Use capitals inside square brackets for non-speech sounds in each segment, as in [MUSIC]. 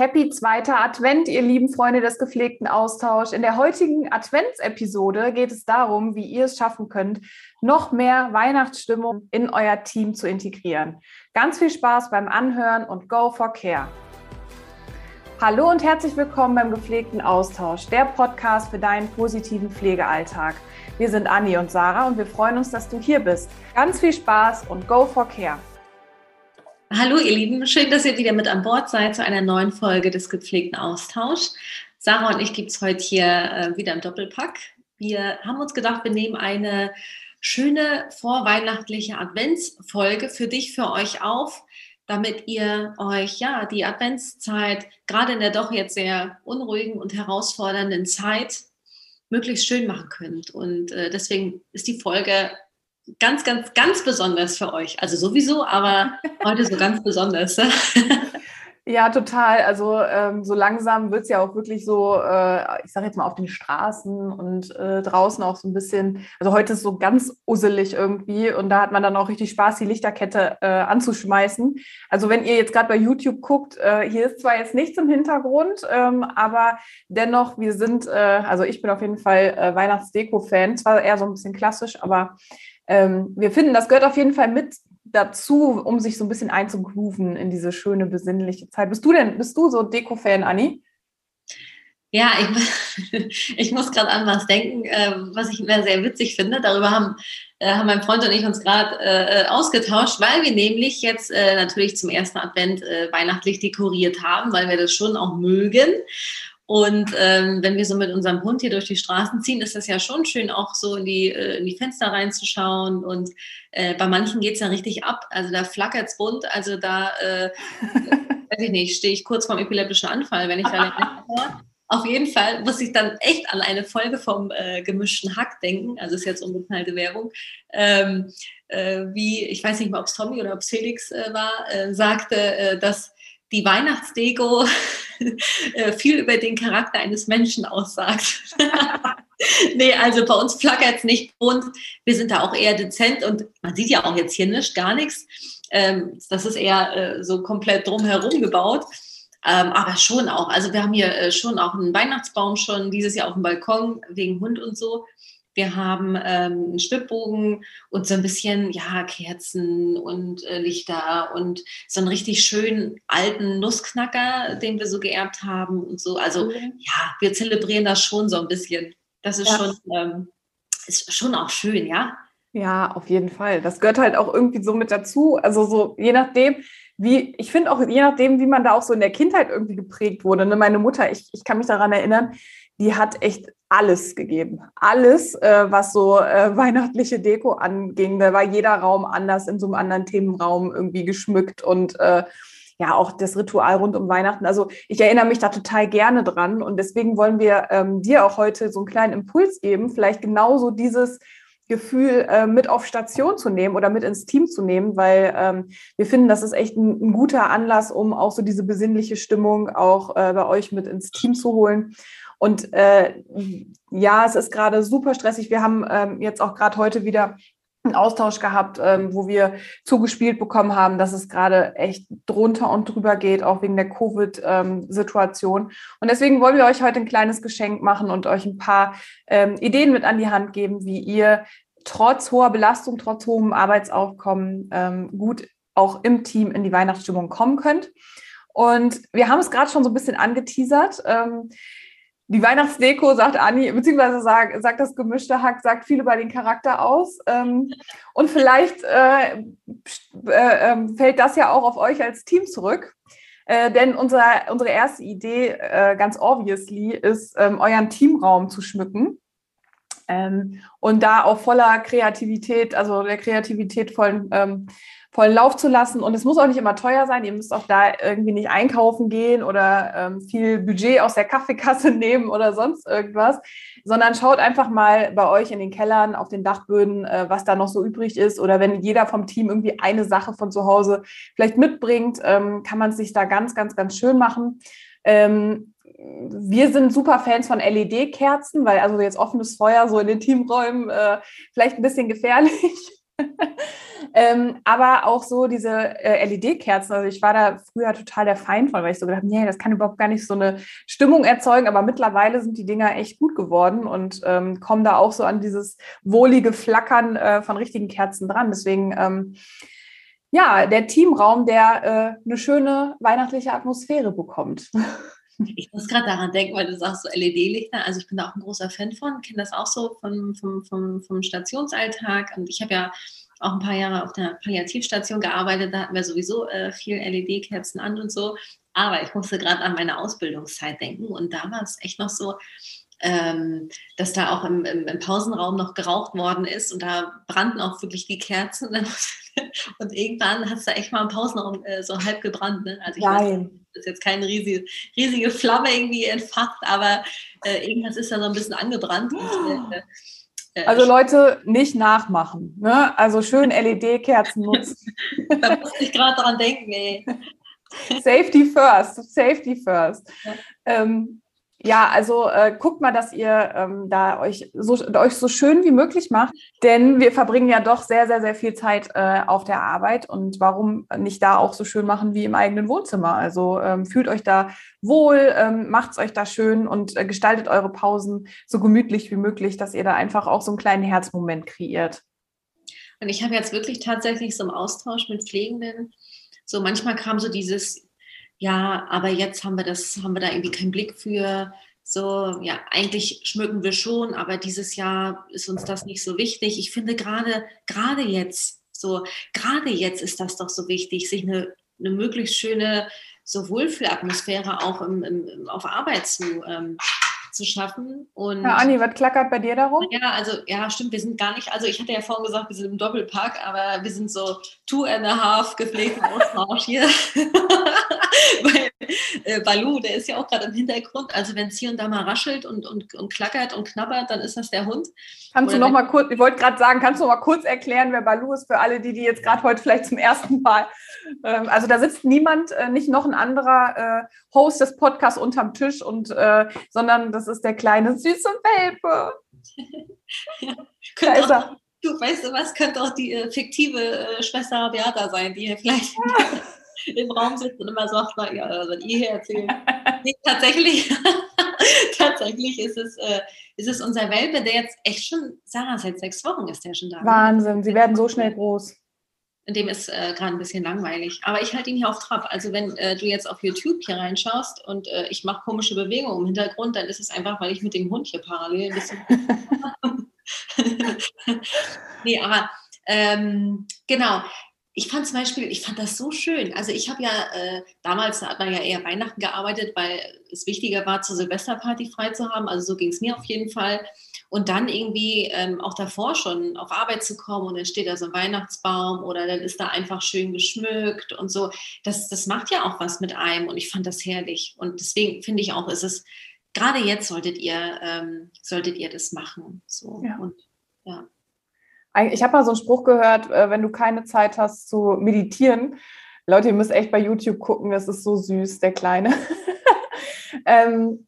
Happy zweiter Advent, ihr lieben Freunde des gepflegten Austauschs. In der heutigen Adventsepisode geht es darum, wie ihr es schaffen könnt, noch mehr Weihnachtsstimmung in euer Team zu integrieren. Ganz viel Spaß beim Anhören und Go for Care. Hallo und herzlich willkommen beim gepflegten Austausch, der Podcast für deinen positiven Pflegealltag. Wir sind Anni und Sarah und wir freuen uns, dass du hier bist. Ganz viel Spaß und Go for Care. Hallo ihr Lieben, schön, dass ihr wieder mit an Bord seid zu einer neuen Folge des gepflegten Austausch. Sarah und ich gibt es heute hier äh, wieder im Doppelpack. Wir haben uns gedacht, wir nehmen eine schöne vorweihnachtliche Adventsfolge für dich, für euch auf, damit ihr euch ja die Adventszeit gerade in der doch jetzt sehr unruhigen und herausfordernden Zeit möglichst schön machen könnt. Und äh, deswegen ist die Folge ganz, ganz, ganz besonders für euch. Also sowieso, aber [LAUGHS] heute so ganz besonders. [LAUGHS] Ja, total. Also ähm, so langsam wird es ja auch wirklich so, äh, ich sage jetzt mal auf den Straßen und äh, draußen auch so ein bisschen, also heute ist so ganz usselig irgendwie und da hat man dann auch richtig Spaß, die Lichterkette äh, anzuschmeißen. Also wenn ihr jetzt gerade bei YouTube guckt, äh, hier ist zwar jetzt nichts im Hintergrund, ähm, aber dennoch, wir sind, äh, also ich bin auf jeden Fall äh, Weihnachtsdeko-Fan, zwar eher so ein bisschen klassisch, aber ähm, wir finden, das gehört auf jeden Fall mit dazu, um sich so ein bisschen einzugrooven in diese schöne, besinnliche Zeit. Bist du denn, bist du so Deko-Fan, Anni? Ja, ich, [LAUGHS] ich muss gerade an was denken, äh, was ich immer sehr witzig finde. Darüber haben, äh, haben mein Freund und ich uns gerade äh, ausgetauscht, weil wir nämlich jetzt äh, natürlich zum ersten Advent äh, weihnachtlich dekoriert haben, weil wir das schon auch mögen. Und ähm, wenn wir so mit unserem Hund hier durch die Straßen ziehen, ist das ja schon schön, auch so in die, äh, in die Fenster reinzuschauen. Und äh, bei manchen geht es ja richtig ab. Also da flackert es bunt. Also da, äh, [LAUGHS] weiß ich nicht, stehe ich kurz vorm epileptischen Anfall, wenn ich da [LAUGHS] Auf jeden Fall muss ich dann echt an eine Folge vom äh, gemischten Hack denken. Also ist jetzt unbezahlte Werbung. Ähm, äh, wie, ich weiß nicht mal, ob es Tommy oder ob es Felix äh, war, äh, sagte, äh, dass die Weihnachtsdeko [LAUGHS] äh, viel über den Charakter eines Menschen aussagt. [LAUGHS] nee, also bei uns flackert es nicht bunt. Wir sind da auch eher dezent und man sieht ja auch jetzt hier nicht, gar nichts. Ähm, das ist eher äh, so komplett drumherum gebaut. Ähm, aber schon auch. Also wir haben hier äh, schon auch einen Weihnachtsbaum schon dieses Jahr auf dem Balkon wegen Hund und so. Wir haben ähm, einen Schwibbogen und so ein bisschen, ja, Kerzen und äh, Lichter und so einen richtig schönen alten Nussknacker, den wir so geerbt haben und so. Also mhm. ja, wir zelebrieren das schon so ein bisschen. Das ist ja. schon, ähm, ist schon auch schön, ja. Ja, auf jeden Fall. Das gehört halt auch irgendwie so mit dazu. Also so je nachdem, wie, ich finde auch je nachdem, wie man da auch so in der Kindheit irgendwie geprägt wurde. Ne? Meine Mutter, ich, ich kann mich daran erinnern, die hat echt alles gegeben. Alles, äh, was so äh, [LAUGHS] weihnachtliche Deko anging. Da war jeder Raum anders in so einem anderen Themenraum irgendwie geschmückt und äh, ja, auch das Ritual rund um Weihnachten. Also ich erinnere mich da total gerne dran und deswegen wollen wir ähm, dir auch heute so einen kleinen Impuls geben, vielleicht genauso dieses Gefühl äh, mit auf Station zu nehmen oder mit ins Team zu nehmen, weil ähm, wir finden, das ist echt ein, ein, guter Anlass, um auch so diese besinnliche Stimmung auch äh, bei euch mit ins Team zu holen. Und äh, ja, es ist gerade super stressig. Wir haben ähm, jetzt auch gerade heute wieder einen Austausch gehabt, ähm, wo wir zugespielt bekommen haben, dass es gerade echt drunter und drüber geht, auch wegen der Covid-Situation. Ähm, und deswegen wollen wir euch heute ein kleines Geschenk machen und euch ein paar ähm, Ideen mit an die Hand geben, wie ihr trotz hoher Belastung, trotz hohem Arbeitsaufkommen ähm, gut auch im Team in die Weihnachtsstimmung kommen könnt. Und wir haben es gerade schon so ein bisschen angeteasert. Ähm, die Weihnachtsdeko, sagt Anni, beziehungsweise sagt, sagt das gemischte Hack, sagt viel über den Charakter aus. Ähm, und vielleicht äh, äh, äh, fällt das ja auch auf euch als Team zurück. Äh, denn unser, unsere erste Idee, äh, ganz obviously, ist, ähm, euren Teamraum zu schmücken. Ähm, und da auch voller Kreativität, also der Kreativität vollen ähm, vollen Lauf zu lassen. Und es muss auch nicht immer teuer sein. Ihr müsst auch da irgendwie nicht einkaufen gehen oder ähm, viel Budget aus der Kaffeekasse [LAUGHS] nehmen oder sonst irgendwas, sondern schaut einfach mal bei euch in den Kellern, auf den Dachböden, äh, was da noch so übrig ist. Oder wenn jeder vom Team irgendwie eine Sache von zu Hause vielleicht mitbringt, ähm, kann man es sich da ganz, ganz, ganz schön machen. Ähm, wir sind super Fans von LED-Kerzen, weil also jetzt offenes Feuer so in den Teamräumen äh, vielleicht ein bisschen gefährlich. [LAUGHS] ähm, aber auch so diese äh, LED-Kerzen. Also ich war da früher total der Feind von, weil ich so gedacht, nee, das kann überhaupt gar nicht so eine Stimmung erzeugen. Aber mittlerweile sind die Dinger echt gut geworden und ähm, kommen da auch so an dieses wohlige Flackern äh, von richtigen Kerzen dran. Deswegen ähm, ja, der Teamraum, der äh, eine schöne weihnachtliche Atmosphäre bekommt. [LAUGHS] Ich muss gerade daran denken, weil du sagst so LED-Lichter. Also ich bin da auch ein großer Fan von, kenne das auch so vom, vom, vom, vom Stationsalltag. Und ich habe ja auch ein paar Jahre auf der Palliativstation gearbeitet. Da hatten wir sowieso äh, viel LED-Kerzen an und so. Aber ich musste gerade an meine Ausbildungszeit denken. Und da war es echt noch so, ähm, dass da auch im, im, im, Pausenraum noch geraucht worden ist und da brannten auch wirklich die Kerzen. [LAUGHS] und irgendwann hat es da echt mal im Pausenraum äh, so halb gebrannt. Ne? Also ich Nein. weiß, ist jetzt keine riesige, riesige Flamme irgendwie entfacht, aber äh, irgendwas ist da so ein bisschen angebrannt. Und, äh, äh also Leute, nicht nachmachen. Ne? Also schön LED-Kerzen [LAUGHS] nutzen. da muss ich gerade dran denken, ey. Safety first, safety first. Ja. Ähm, ja, also äh, guckt mal, dass ihr ähm, da euch so, euch so schön wie möglich macht, denn wir verbringen ja doch sehr, sehr, sehr viel Zeit äh, auf der Arbeit und warum nicht da auch so schön machen wie im eigenen Wohnzimmer? Also ähm, fühlt euch da wohl, ähm, macht es euch da schön und äh, gestaltet eure Pausen so gemütlich wie möglich, dass ihr da einfach auch so einen kleinen Herzmoment kreiert. Und ich habe jetzt wirklich tatsächlich so im Austausch mit Pflegenden, so manchmal kam so dieses, ja, aber jetzt haben wir das, haben wir da irgendwie keinen Blick für. So, ja, eigentlich schmücken wir schon, aber dieses Jahr ist uns das nicht so wichtig. Ich finde gerade, gerade jetzt, so, gerade jetzt ist das doch so wichtig, sich eine, eine möglichst schöne so Wohlfühlatmosphäre auch im, im, auf Arbeit zu, ähm, zu schaffen. Und ja, Anni, was klackert bei dir darum? Ja, also ja, stimmt, wir sind gar nicht, also ich hatte ja vorhin gesagt, wir sind im Doppelpack, aber wir sind so two and a half gepflegten Ausmarsch hier. [LAUGHS] Weil äh, Balu, der ist ja auch gerade im Hintergrund, also wenn es hier und da mal raschelt und, und, und klackert und knabbert, dann ist das der Hund. Kannst Oder du noch mal kurz, ich wollte gerade sagen, kannst du noch mal kurz erklären, wer Balu ist für alle, die, die jetzt gerade heute vielleicht zum ersten Mal, ähm, also da sitzt niemand, äh, nicht noch ein anderer äh, Host des Podcasts unterm Tisch und, äh, sondern das ist der kleine süße Welpe. [LAUGHS] ja, da ist er. Du weißt du was, könnte auch die äh, fiktive äh, Schwester Beata sein, die hier vielleicht im Raum sitzt und immer sagt, na ja, was ihr hier erzählt. [LAUGHS] nee, tatsächlich, [LAUGHS] tatsächlich ist es, äh, ist es unser Welpe, der jetzt echt schon, Sarah, seit sechs Wochen ist der schon da. Wahnsinn, sie werden so schnell groß. Dem ist äh, gerade ein bisschen langweilig. Aber ich halte ihn hier auf Trab. Also wenn äh, du jetzt auf YouTube hier reinschaust und äh, ich mache komische Bewegungen im Hintergrund, dann ist es einfach, weil ich mit dem Hund hier parallel ein bisschen... [LAUGHS] nee, aber ähm, genau ich fand zum Beispiel, ich fand das so schön. Also ich habe ja, äh, damals hat man ja eher Weihnachten gearbeitet, weil es wichtiger war, zur Silvesterparty frei zu haben. Also so ging es mir auf jeden Fall. Und dann irgendwie ähm, auch davor schon auf Arbeit zu kommen und dann steht da so ein Weihnachtsbaum oder dann ist da einfach schön geschmückt und so. Das, das macht ja auch was mit einem und ich fand das herrlich. Und deswegen finde ich auch, ist es, gerade jetzt solltet ihr, ähm, solltet ihr das machen. So. Ja. Und ja ich habe mal so einen Spruch gehört, äh, wenn du keine Zeit hast zu meditieren, Leute, ihr müsst echt bei YouTube gucken, das ist so süß, der Kleine. [LAUGHS] ähm,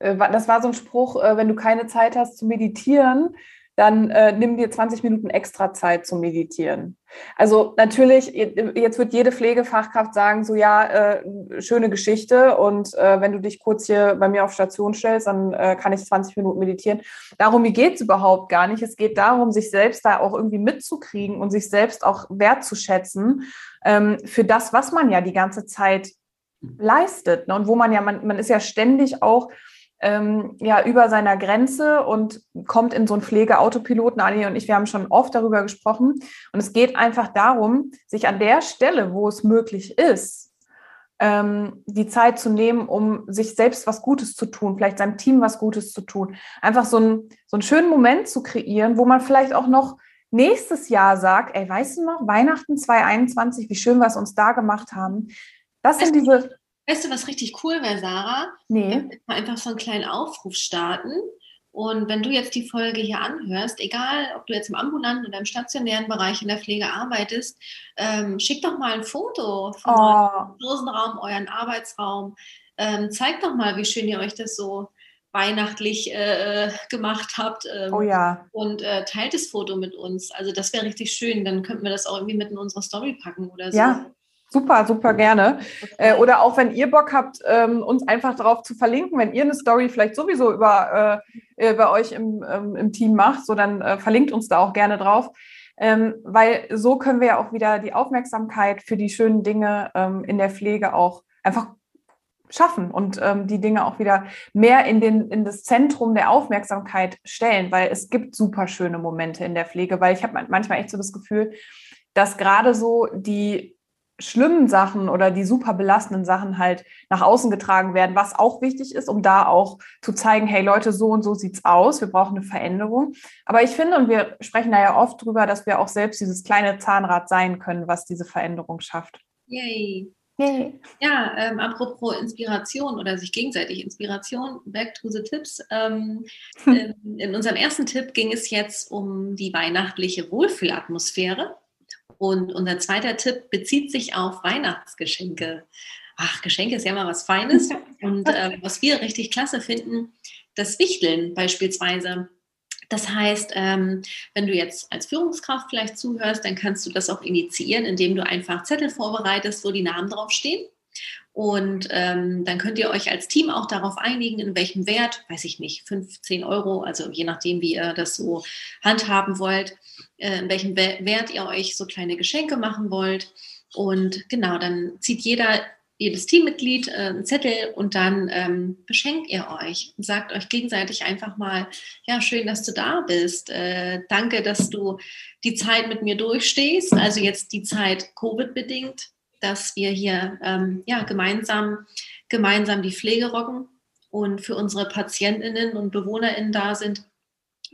äh, das war so ein Spruch, äh, wenn du keine Zeit hast zu meditieren, dann äh, nimm dir 20 Minuten extra Zeit zum Meditieren. Also natürlich, jetzt wird jede Pflegefachkraft sagen, so ja, äh, schöne Geschichte und äh, wenn du dich kurz hier bei mir auf Station stellst, dann äh, kann ich 20 Minuten meditieren. Darum geht es überhaupt gar nicht. Es geht darum, sich selbst da auch irgendwie mitzukriegen und sich selbst auch wertzuschätzen ähm, für das, was man ja die ganze Zeit leistet. Ne? Und wo man ja, man, man ist ja ständig auch ähm, ja über seiner Grenze und kommt in so einen Pflegeautopiloten. Ali und ich, wir haben schon oft darüber gesprochen. Und es geht einfach darum, sich an der Stelle, wo es möglich ist, ähm, die Zeit zu nehmen, um sich selbst was Gutes zu tun, vielleicht seinem Team was Gutes zu tun. Einfach so, ein, so einen schönen Moment zu kreieren, wo man vielleicht auch noch nächstes Jahr sagt, ey, weißt du noch, Weihnachten 2021, wie schön wir es uns da gemacht haben. Das sind diese Weißt du, was richtig cool wäre, Sarah? Nee. Einfach so einen kleinen Aufruf starten. Und wenn du jetzt die Folge hier anhörst, egal ob du jetzt im ambulanten oder im stationären Bereich in der Pflege arbeitest, ähm, schick doch mal ein Foto von oh. eurem Dosenraum, euren Arbeitsraum. Ähm, zeigt doch mal, wie schön ihr euch das so weihnachtlich äh, gemacht habt. Ähm, oh ja. Und äh, teilt das Foto mit uns. Also das wäre richtig schön. Dann könnten wir das auch irgendwie mit in unsere Story packen oder so. Ja, Super, super gerne. Äh, oder auch wenn ihr Bock habt, ähm, uns einfach darauf zu verlinken, wenn ihr eine Story vielleicht sowieso über, äh, bei euch im, ähm, im Team macht, so dann äh, verlinkt uns da auch gerne drauf. Ähm, weil so können wir ja auch wieder die Aufmerksamkeit für die schönen Dinge ähm, in der Pflege auch einfach schaffen und ähm, die Dinge auch wieder mehr in, den, in das Zentrum der Aufmerksamkeit stellen, weil es gibt super schöne Momente in der Pflege, weil ich habe manchmal echt so das Gefühl, dass gerade so die schlimmen Sachen oder die super belastenden Sachen halt nach außen getragen werden, was auch wichtig ist, um da auch zu zeigen, hey Leute, so und so sieht's aus, wir brauchen eine Veränderung. Aber ich finde, und wir sprechen da ja oft drüber, dass wir auch selbst dieses kleine Zahnrad sein können, was diese Veränderung schafft. Yay. Yay. Ja, ähm, apropos Inspiration oder sich gegenseitig Inspiration, back to the tips. Ähm, [LAUGHS] hm. In unserem ersten Tipp ging es jetzt um die weihnachtliche Wohlfühlatmosphäre. Und unser zweiter Tipp bezieht sich auf Weihnachtsgeschenke. Ach, Geschenke ist ja immer was Feines. [LAUGHS] Und äh, was wir richtig klasse finden, das Wichteln beispielsweise. Das heißt, ähm, wenn du jetzt als Führungskraft vielleicht zuhörst, dann kannst du das auch initiieren, indem du einfach Zettel vorbereitest, wo die Namen draufstehen. Und ähm, dann könnt ihr euch als Team auch darauf einigen, in welchem Wert, weiß ich nicht, 15 Euro, also je nachdem, wie ihr das so handhaben wollt, äh, in welchem Wert ihr euch so kleine Geschenke machen wollt. Und genau, dann zieht jeder, jedes Teammitglied äh, einen Zettel und dann ähm, beschenkt ihr euch und sagt euch gegenseitig einfach mal, ja, schön, dass du da bist. Äh, danke, dass du die Zeit mit mir durchstehst. Also jetzt die Zeit Covid-bedingt, dass wir hier ähm, ja, gemeinsam, gemeinsam die Pflege rocken und für unsere PatientInnen und BewohnerInnen da sind.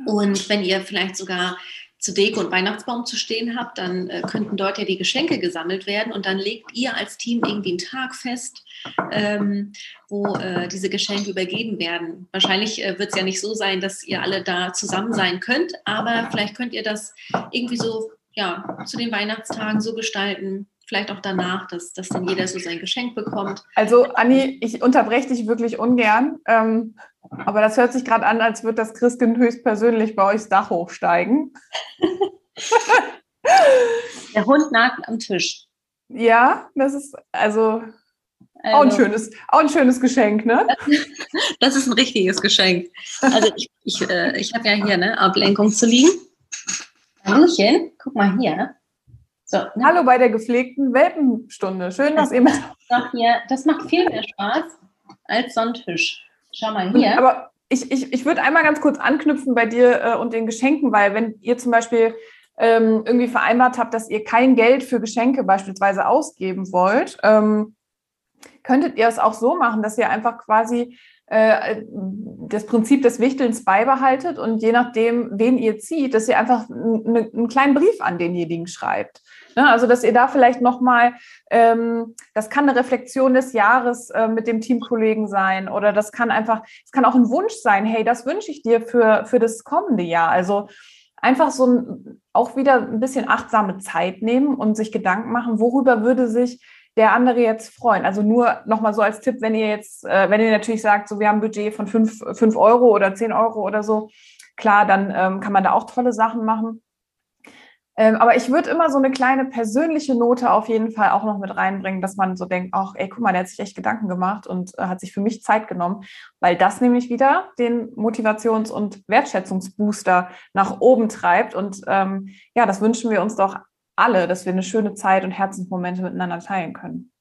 Und wenn ihr vielleicht sogar zu Deko und Weihnachtsbaum zu stehen habt, dann äh, könnten dort ja die Geschenke gesammelt werden und dann legt ihr als Team irgendwie einen Tag fest, ähm, wo äh, diese Geschenke übergeben werden. Wahrscheinlich äh, wird es ja nicht so sein, dass ihr alle da zusammen sein könnt, aber vielleicht könnt ihr das irgendwie so ja, zu den Weihnachtstagen so gestalten, vielleicht auch danach, dass, dass dann jeder so sein Geschenk bekommt. Also Anni, ich unterbreche dich wirklich ungern. Ähm, aber das hört sich gerade an, als würde das Christkind höchstpersönlich bei euch das Dach hochsteigen. [LAUGHS] Der Hund nagt am Tisch. Ja, das ist also, also, auch, ein also schönes, auch ein schönes Geschenk, ne? [LAUGHS] Das ist ein richtiges Geschenk. Also ich, ich, äh, ich habe ja hier eine Ablenkung zu liegen. Hallöchen, guck mal hier. So, ne? Hallo bei der gepflegten Welpenstunde. Schön, dass ihr mit. Das macht viel mehr Spaß als so ein Tisch. Schau mal hier. Aber ich, ich, ich würde einmal ganz kurz anknüpfen bei dir äh, und den Geschenken, weil wenn ihr zum Beispiel ähm, irgendwie vereinbart habt, dass ihr kein Geld für Geschenke beispielsweise ausgeben wollt, ähm, könntet ihr es auch so machen, dass ihr einfach quasi äh, das Prinzip des Wichtelns beibehaltet und je nachdem, wen ihr zieht, dass ihr einfach einen kleinen Brief an denjenigen schreibt. Ne? Also, dass ihr da vielleicht nochmal, ähm, das kann eine Reflexion des Jahres äh, mit dem Teamkollegen sein oder das kann einfach, es kann auch ein Wunsch sein, hey, das wünsche ich dir für, für das kommende Jahr. Also einfach so ein, auch wieder ein bisschen achtsame Zeit nehmen und sich Gedanken machen, worüber würde sich der andere jetzt freuen. Also nur nochmal so als Tipp, wenn ihr jetzt, äh, wenn ihr natürlich sagt, so wir haben ein Budget von 5 Euro oder 10 Euro oder so, klar, dann ähm, kann man da auch tolle Sachen machen. Ähm, aber ich würde immer so eine kleine persönliche Note auf jeden Fall auch noch mit reinbringen, dass man so denkt, ach, ey, guck mal, der hat sich echt Gedanken gemacht und äh, hat sich für mich Zeit genommen, weil das nämlich wieder den Motivations- und Wertschätzungsbooster nach oben treibt. Und ähm, ja, das wünschen wir uns doch alle, dass wir eine schöne Zeit und Herzensmomente miteinander teilen können.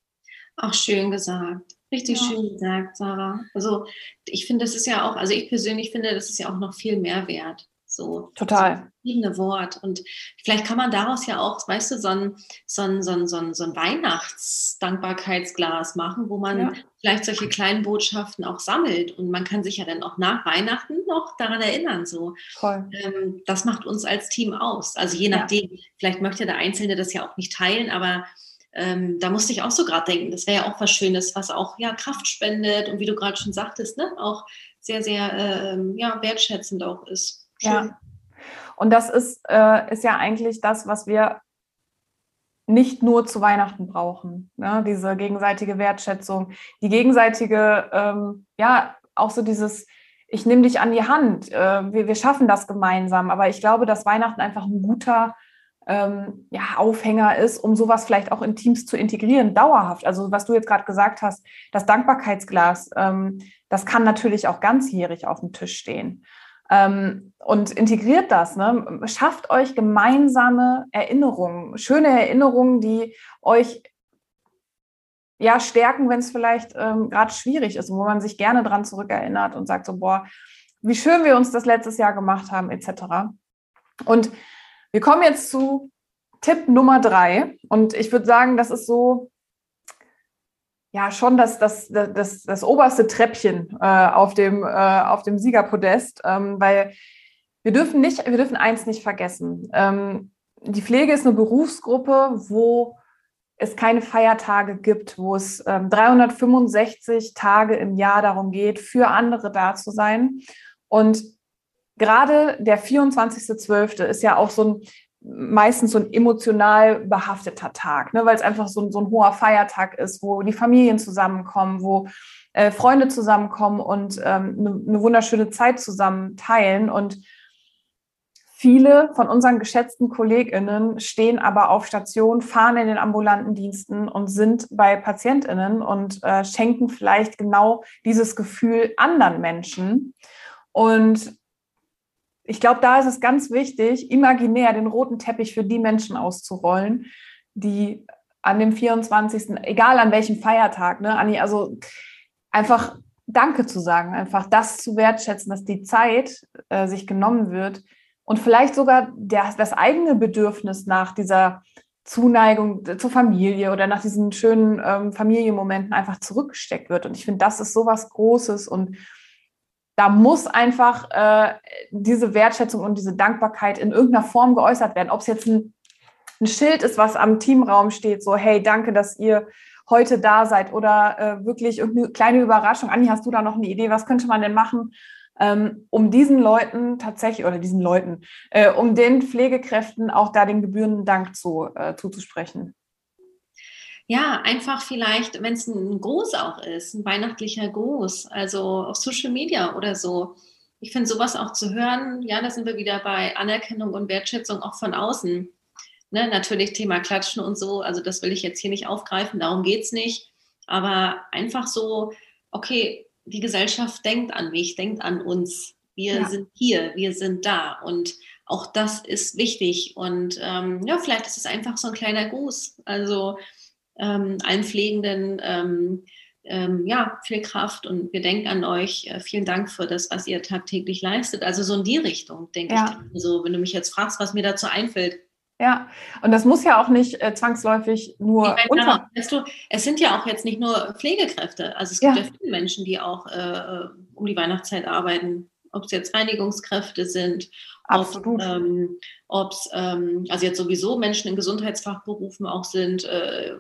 Auch schön gesagt. Richtig ja. schön gesagt, Sarah. Also ich finde, das ist ja auch, also ich persönlich finde, das ist ja auch noch viel mehr wert. So, Total. So Wort. Und vielleicht kann man daraus ja auch, weißt du, so ein, so ein, so ein, so ein, so ein Weihnachtsdankbarkeitsglas machen, wo man ja. vielleicht solche kleinen Botschaften auch sammelt. Und man kann sich ja dann auch nach Weihnachten noch daran erinnern. So. Ähm, das macht uns als Team aus. Also je nachdem, ja. vielleicht möchte der Einzelne das ja auch nicht teilen, aber ähm, da musste ich auch so gerade denken, das wäre ja auch was Schönes, was auch ja Kraft spendet und wie du gerade schon sagtest, ne, auch sehr, sehr ähm, ja, wertschätzend auch ist. Ja. Und das ist, äh, ist ja eigentlich das, was wir nicht nur zu Weihnachten brauchen. Ne? Diese gegenseitige Wertschätzung, die gegenseitige, ähm, ja, auch so dieses ich nehme dich an die Hand, äh, wir, wir schaffen das gemeinsam. Aber ich glaube, dass Weihnachten einfach ein guter ähm, ja, Aufhänger ist, um sowas vielleicht auch in Teams zu integrieren, dauerhaft. Also was du jetzt gerade gesagt hast, das Dankbarkeitsglas, ähm, das kann natürlich auch ganzjährig auf dem Tisch stehen. Ähm, und integriert das, ne? schafft euch gemeinsame Erinnerungen, schöne Erinnerungen, die euch ja stärken, wenn es vielleicht ähm, gerade schwierig ist, wo man sich gerne dran zurückerinnert und sagt so, boah, wie schön wir uns das letztes Jahr gemacht haben, etc. Und wir kommen jetzt zu Tipp Nummer drei. Und ich würde sagen, das ist so, ja, schon das, das, das, das, oberste Treppchen äh, auf, dem, äh, auf dem Siegerpodest, ähm, weil wir dürfen nicht, wir dürfen eins nicht vergessen. Ähm, die Pflege ist eine Berufsgruppe, wo es keine Feiertage gibt, wo es ähm, 365 Tage im Jahr darum geht, für andere da zu sein. Und gerade der 24.12. ist ja auch so ein meistens so ein emotional behafteter Tag, ne, weil es einfach so, so, ein hoher Feiertag ist, wo die Familien zusammenkommen, wo äh, Freunde zusammenkommen und ähm, eine, eine wunderschöne Zeit zusammen teilen. Und viele von unseren geschätzten KollegInnen stehen aber auf Station, fahren in den ambulanten Diensten und sind bei PatientInnen und äh, schenken vielleicht genau dieses Gefühl anderen Menschen. Und ich glaube, da ist es ganz wichtig, imaginär den roten Teppich für die Menschen auszurollen, die an dem 24., egal an welchem Feiertag, ne, Anni, also einfach Danke zu sagen, einfach das zu wertschätzen, dass die Zeit äh, sich genommen wird und vielleicht sogar der, das eigene Bedürfnis nach dieser Zuneigung zur Familie oder nach diesen schönen ähm, Familienmomenten einfach zurückgesteckt wird. Und ich finde, das ist so was Großes und da muss einfach äh, diese Wertschätzung und diese Dankbarkeit in irgendeiner Form geäußert werden. Ob es jetzt ein, ein, Schild ist, was am Teamraum steht, so hey, danke, dass ihr heute da seid oder äh, wirklich irgendeine kleine Überraschung. Anni, hast du da noch eine Idee? Was könnte man denn machen, ähm, um diesen Leuten tatsächlich oder diesen Leuten, äh, um den Pflegekräften auch da den gebührenden Dank zu, äh, zuzusprechen? Ja, einfach vielleicht, wenn es ein Gruß auch ist, ein weihnachtlicher Gruß, also auf Social Media oder so. Ich finde sowas auch zu hören, ja, da sind wir wieder bei Anerkennung und Wertschätzung auch von außen. Ne, natürlich Thema Klatschen und so, also das will ich jetzt hier nicht aufgreifen, darum geht es nicht. Aber einfach so, okay, die Gesellschaft denkt an mich, denkt an uns. Wir ja. sind hier, wir sind da. Und auch das ist wichtig. Und ähm, ja, vielleicht ist es einfach so ein kleiner Gruß. Also ähm, allen Pflegenden ähm, ähm, ja, viel Kraft und wir denken an euch. Äh, vielen Dank für das, was ihr tagtäglich leistet. Also so in die Richtung, denke ja. ich. So, wenn du mich jetzt fragst, was mir dazu einfällt. Ja, und das muss ja auch nicht äh, zwangsläufig nur ich meine, unter. Weißt du, es sind ja auch jetzt nicht nur Pflegekräfte. Also es gibt ja, ja viele Menschen, die auch äh, äh um die Weihnachtszeit arbeiten. Ob es jetzt Reinigungskräfte sind, Absolut. Ob es, ähm, ähm, also jetzt sowieso Menschen in Gesundheitsfachberufen auch sind, äh,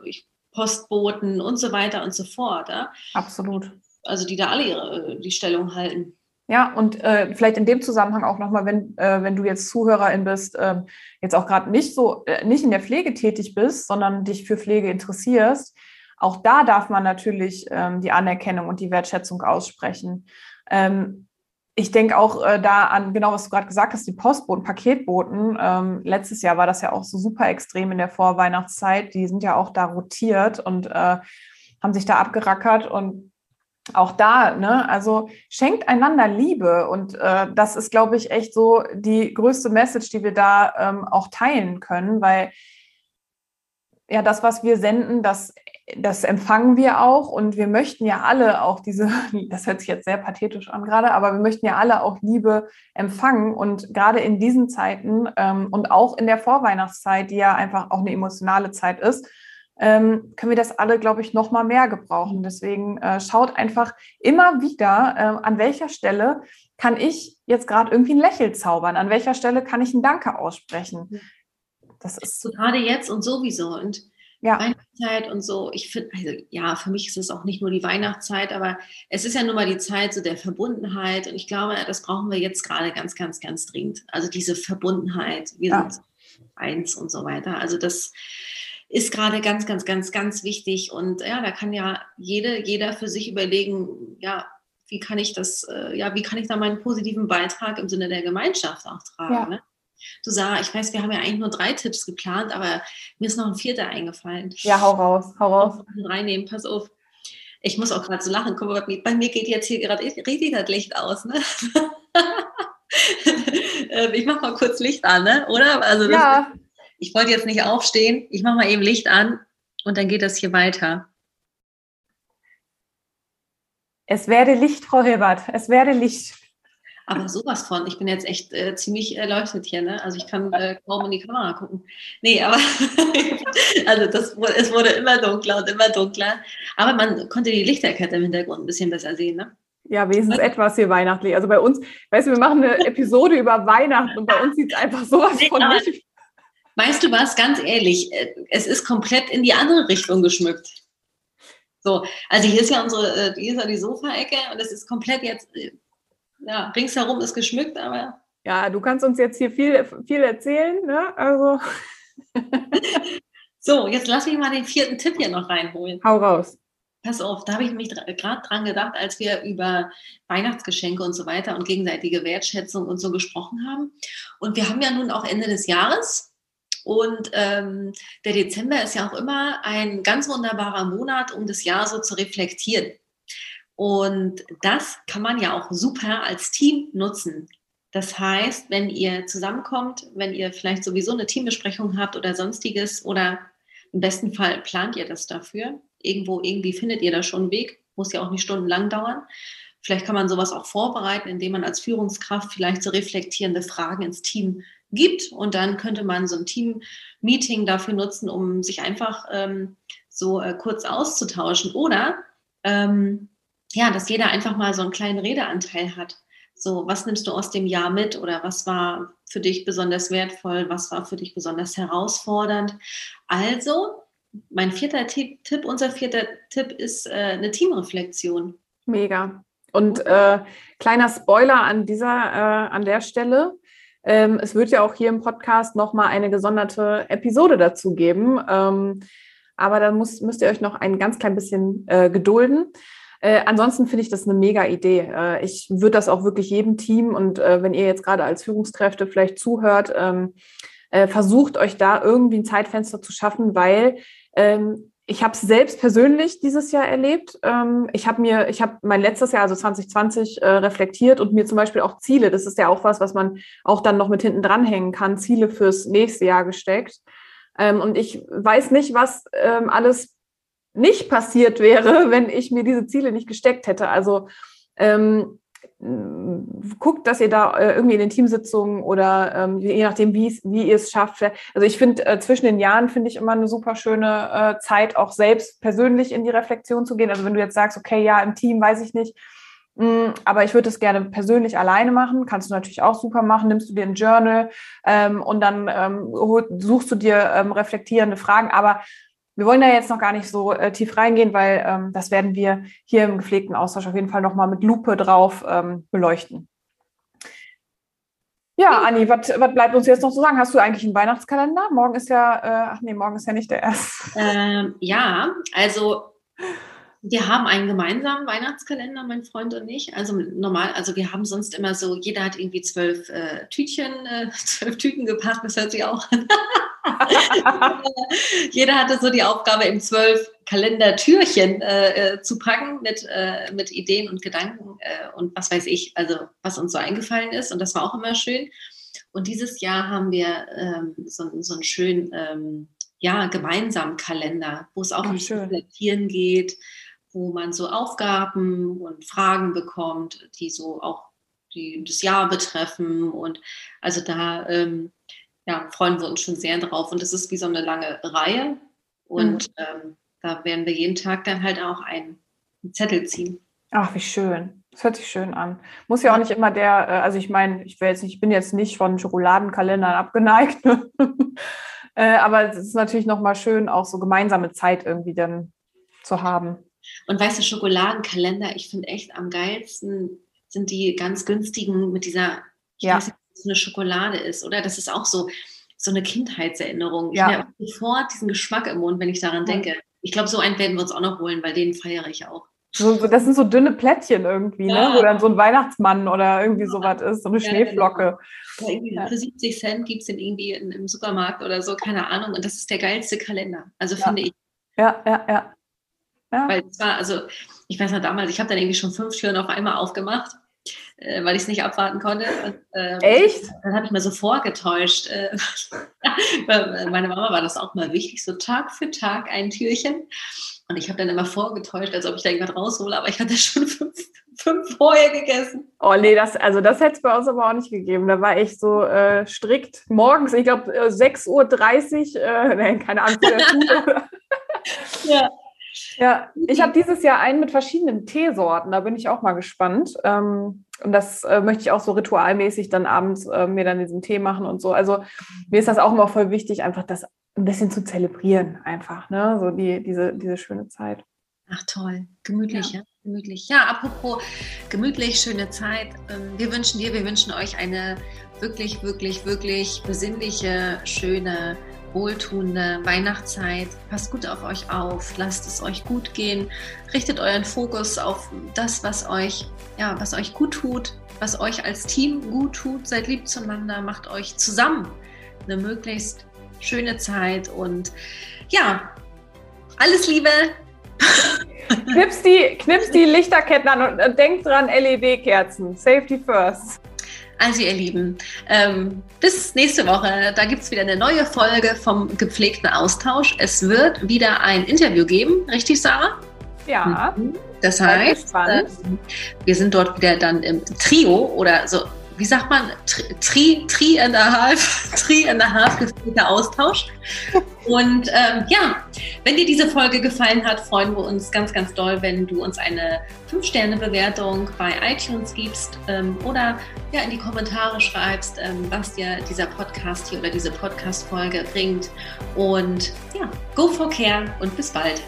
Postboten und so weiter und so fort. Ja? Absolut. Also die da alle ihre, die Stellung halten. Ja, und äh, vielleicht in dem Zusammenhang auch nochmal, wenn, äh, wenn du jetzt Zuhörerin bist, äh, jetzt auch gerade nicht so, äh, nicht in der Pflege tätig bist, sondern dich für Pflege interessierst, auch da darf man natürlich ähm, die Anerkennung und die Wertschätzung aussprechen. Ähm, ich denke auch äh, da an, genau was du gerade gesagt hast, die Postboten, Paketboten. Ähm, letztes Jahr war das ja auch so super extrem in der Vorweihnachtszeit. Die sind ja auch da rotiert und äh, haben sich da abgerackert und auch da, ne, also schenkt einander Liebe und äh, das ist, glaube ich, echt so die größte Message, die wir da ähm, auch teilen können, weil ja, das, was wir senden, das das empfangen wir auch und wir möchten ja alle auch diese, [LAUGHS] das hört sich jetzt sehr pathetisch an gerade, aber wir möchten ja alle auch Liebe empfangen und gerade in diesen Zeiten ähm, und auch in der Vorweihnachtszeit, die ja einfach auch eine emotionale Zeit ist, ähm, können wir das alle, glaube ich, noch mal mehr gebrauchen. Deswegen äh, schaut einfach immer wieder, äh, an welcher Stelle kann ich jetzt gerade irgendwie ein Lächeln zaubern, an welcher Stelle kann ich ein Danke aussprechen. Das ist so gerade jetzt und sowieso und ja. Weihnachtszeit und so. Ich finde, also ja, für mich ist es auch nicht nur die Weihnachtszeit, aber es ist ja nun mal die Zeit so der Verbundenheit und ich glaube, das brauchen wir jetzt gerade ganz, ganz, ganz dringend. Also diese Verbundenheit, wir ja. sind eins und so weiter. Also das ist gerade ganz, ganz, ganz, ganz wichtig und ja, da kann ja jede, jeder für sich überlegen, ja, wie kann ich das, äh, ja, wie kann ich da meinen positiven Beitrag im Sinne der Gemeinschaft auch tragen? Ja. Ne? Du Sarah, ich weiß, wir haben ja eigentlich nur drei Tipps geplant, aber mir ist noch ein vierter eingefallen. Ja, hau raus, hau raus. Reinnehmen, pass auf. Ich muss auch gerade so lachen. Guck mal, bei mir geht jetzt hier gerade richtig das Licht aus. Ne? [LAUGHS] Ähm, ich mache mal kurz Licht an, ne? oder? Also ja. Ich wollte jetzt nicht aufstehen. Ich mache mal eben Licht an und dann geht das hier weiter. Es werde Licht, Frau Hilbert. Es werde Licht. Aber sowas von. Ich bin jetzt echt äh, ziemlich erleuchtet hier, ne? Also ich kann äh, kaum in die Kamera gucken. Nee, aber [LAUGHS] also das, es wurde immer dunkler und immer dunkler. Aber man konnte die Lichterkette im Hintergrund ein bisschen besser sehen, ne? Ja, wenigstens etwas hier weihnachtlich. Also bei uns, weißt du, wir machen eine Episode über Weihnachten und bei uns sieht es einfach sowas von nicht. Weißt du was, ganz ehrlich, äh, es ist komplett in die andere Richtung geschmückt. So, also hier ist ja unsere, äh, hier ist ja die Sofaecke und es ist komplett jetzt äh, ja, ringsherum ist geschmückt, aber. Ja, du kannst uns jetzt hier viel, viel erzählen, ne? Also. [LAUGHS] so, jetzt lass mich mal den vierten Tipp hier noch reinholen. Hau raus. Pass auf, da habe ich mich gerade dran gedacht, als wir über Weihnachtsgeschenke und so weiter und gegenseitige Wertschätzung und so gesprochen haben. Und wir haben ja nun auch Ende des Jahres. Und ähm, der Dezember ist ja auch immer ein ganz wunderbarer Monat, um das Jahr so zu reflektieren. Und das kann man ja auch super als Team nutzen. Das heißt, wenn ihr zusammenkommt, wenn ihr vielleicht sowieso eine Teambesprechung habt oder sonstiges oder im besten Fall plant ihr das dafür. Irgendwo, irgendwie findet ihr da schon einen Weg. Muss ja auch nicht stundenlang dauern. Vielleicht kann man sowas auch vorbereiten, indem man als Führungskraft vielleicht so reflektierende Fragen ins Team gibt. Und dann könnte man so ein Team-Meeting dafür nutzen, um sich einfach ähm, so äh, kurz auszutauschen. Oder ähm, ja, dass jeder einfach mal so einen kleinen Redeanteil hat. So, was nimmst du aus dem Jahr mit oder was war für dich besonders wertvoll, was war für dich besonders herausfordernd? Also, mein vierter Tipp, unser vierter Tipp ist äh, eine Teamreflexion. Mega. Und äh, kleiner Spoiler an dieser, äh, an der Stelle. Ähm, es wird ja auch hier im Podcast nochmal eine gesonderte Episode dazu geben. Ähm, aber da muss, müsst ihr euch noch ein ganz klein bisschen äh, gedulden. Äh, ansonsten finde ich das eine mega Idee. Äh, ich würde das auch wirklich jedem Team und äh, wenn ihr jetzt gerade als Führungskräfte vielleicht zuhört, ähm, äh, versucht euch da irgendwie ein Zeitfenster zu schaffen, weil ähm, ich habe es selbst persönlich dieses Jahr erlebt. Ähm, ich habe mir, ich habe mein letztes Jahr, also 2020, äh, reflektiert und mir zum Beispiel auch Ziele, das ist ja auch was, was man auch dann noch mit hinten dranhängen kann, Ziele fürs nächste Jahr gesteckt. Ähm, und ich weiß nicht, was ähm, alles nicht passiert wäre, [LAUGHS] wenn ich mir diese Ziele nicht gesteckt hätte. Also ähm, guckt, dass ihr da äh, irgendwie in den Teamsitzungen oder ähm, je nachdem, wie, ihr es schafft. Also ich finde, äh, zwischen den Jahren finde ich immer eine super schöne äh, Zeit, auch selbst persönlich in die Reflexion zu gehen. Also wenn du jetzt sagst, okay, ja, im Team weiß ich nicht, mh, mm, aber ich würde es gerne persönlich alleine machen, kannst du natürlich auch super machen, nimmst du dir ein Journal ähm, und dann ähm, suchst du dir ähm, reflektierende Fragen, aber wir wollen da jetzt noch gar nicht so äh, tief reingehen, weil ähm, das werden wir hier im gepflegten Austausch auf jeden Fall nochmal mit Lupe drauf ähm, beleuchten. Ja, Anni, was bleibt uns jetzt noch zu sagen? Hast du eigentlich einen Weihnachtskalender? Morgen ist ja, äh, ach nee, morgen ist ja nicht der erste. Ähm, ja, also wir haben einen gemeinsamen Weihnachtskalender, mein Freund und ich. Also normal, also wir haben sonst immer so, jeder hat irgendwie zwölf äh, Tütchen, äh, [LAUGHS] zwölf Tüten gepackt, das hört sich auch an. [LAUGHS] jeder hatte so die Aufgabe, im zwölf Kalendertürchen äh, äh, zu packen mit, äh, mit Ideen und Gedanken äh, und was weiß ich, also was uns so eingefallen ist. Und das war auch immer schön. Und dieses Jahr haben wir ähm, so, so einen schönen ähm, ja, gemeinsamen Kalender, wo es auch ums Reflektieren geht, wo man so Aufgaben und Fragen bekommt, die so auch die, das Jahr betreffen. Und also da ähm, ja, freuen wir uns schon sehr drauf. Und es ist wie so eine lange Reihe. Und mhm. ähm, da werden wir jeden Tag dann halt auch einen, einen Zettel ziehen. Ach, wie schön. Das hört sich schön an. Muss ja auch nicht immer der, äh, also ich meine, ich will jetzt nicht, ich bin jetzt nicht von Schokoladenkalendern abgeneigt, [LAUGHS] äh, aber es ist natürlich nochmal schön, auch so gemeinsame Zeit irgendwie dann zu haben. Und weißt du, Schokoladenkalender, ich finde echt am geilsten sind die ganz günstigen mit dieser, ich ja. weiß nicht, was eine Schokolade ist, oder? Das ist auch so, so eine Kindheitserinnerung. Ja. Ich habe sofort diesen Geschmack im Mund, wenn ich daran denke. Ich glaube, so einen werden wir uns auch noch holen, weil den feiere ich auch. So, das sind so dünne Plättchen irgendwie, ne? Ja. wo dann so ein Weihnachtsmann oder irgendwie sowas ist, so eine Ja, Schneeflocke. Ja, irgendwie Ja. Für 70 Cent gibt es den irgendwie in, im Supermarkt oder so, keine Ahnung. Und das ist der geilste Kalender. Also Ja. finde ich. Ja, ja, ja. Ja. Weil es war, also ich weiß noch damals, ich habe dann irgendwie schon fünf Türen auf einmal aufgemacht, äh, weil ich es nicht abwarten konnte. Und, ähm, Echt? Dann habe ich mir so vorgetäuscht. Äh, [LAUGHS] meine Mama war das auch mal wichtig, so Tag für Tag ein Türchen. Und ich habe dann immer vorgetäuscht, als ob ich da irgendwas raushole, aber ich hatte schon [LAUGHS] fünf, fünf vorher gegessen. Oh nee, das, also das hätte es bei uns aber auch nicht gegeben. Da war ich so äh, strikt morgens, ich glaube äh, 6.30 Uhr, äh, [LAUGHS] nee, keine Ahnung. Ja. Ja, ich habe dieses Jahr einen mit verschiedenen Teesorten, da bin ich auch mal gespannt. Ähm, und das äh, möchte ich auch so ritualmäßig dann abends äh, mir dann diesen Tee machen und so. Also mir ist das auch immer voll wichtig, einfach das ein bisschen zu zelebrieren, einfach, ne? So die, diese, diese schöne Zeit. Ach toll, gemütlich, ja. Gemütlich. Ja, apropos gemütlich, schöne Zeit. Ähm, Wir wünschen dir, wir wünschen euch eine wirklich, wirklich, wirklich besinnliche, schöne, wohltuende Weihnachtszeit. Passt gut auf euch auf, lasst es euch gut gehen, richtet euren Fokus auf das, was euch, ja, was euch gut tut, was euch als Team gut tut. Seid lieb zueinander, macht euch zusammen eine möglichst schöne Zeit und ja, alles Liebe, Knips die, knips die Lichterketten an und denkt dran, LED-Kerzen. Safety first. Also ihr Lieben, ähm, bis nächste Woche. Da gibt es wieder eine neue Folge vom gepflegten Austausch. Es wird wieder ein Interview geben, richtig Sarah? Ja. Das Seid heißt, ähm, wir sind dort wieder dann im Trio oder so, wie sagt man, Tri, Tri, and a half, Tri and a half [LAUGHS] gepflegter Austausch. Und ähm, ja, wenn dir diese Folge gefallen hat, freuen wir uns ganz, ganz doll, wenn du uns eine 5-Sterne-Bewertung bei iTunes gibst ähm, oder ja, in die Kommentare schreibst, ähm, was dir dieser Podcast hier oder diese Podcast-Folge bringt. Und ja, go for care und bis bald.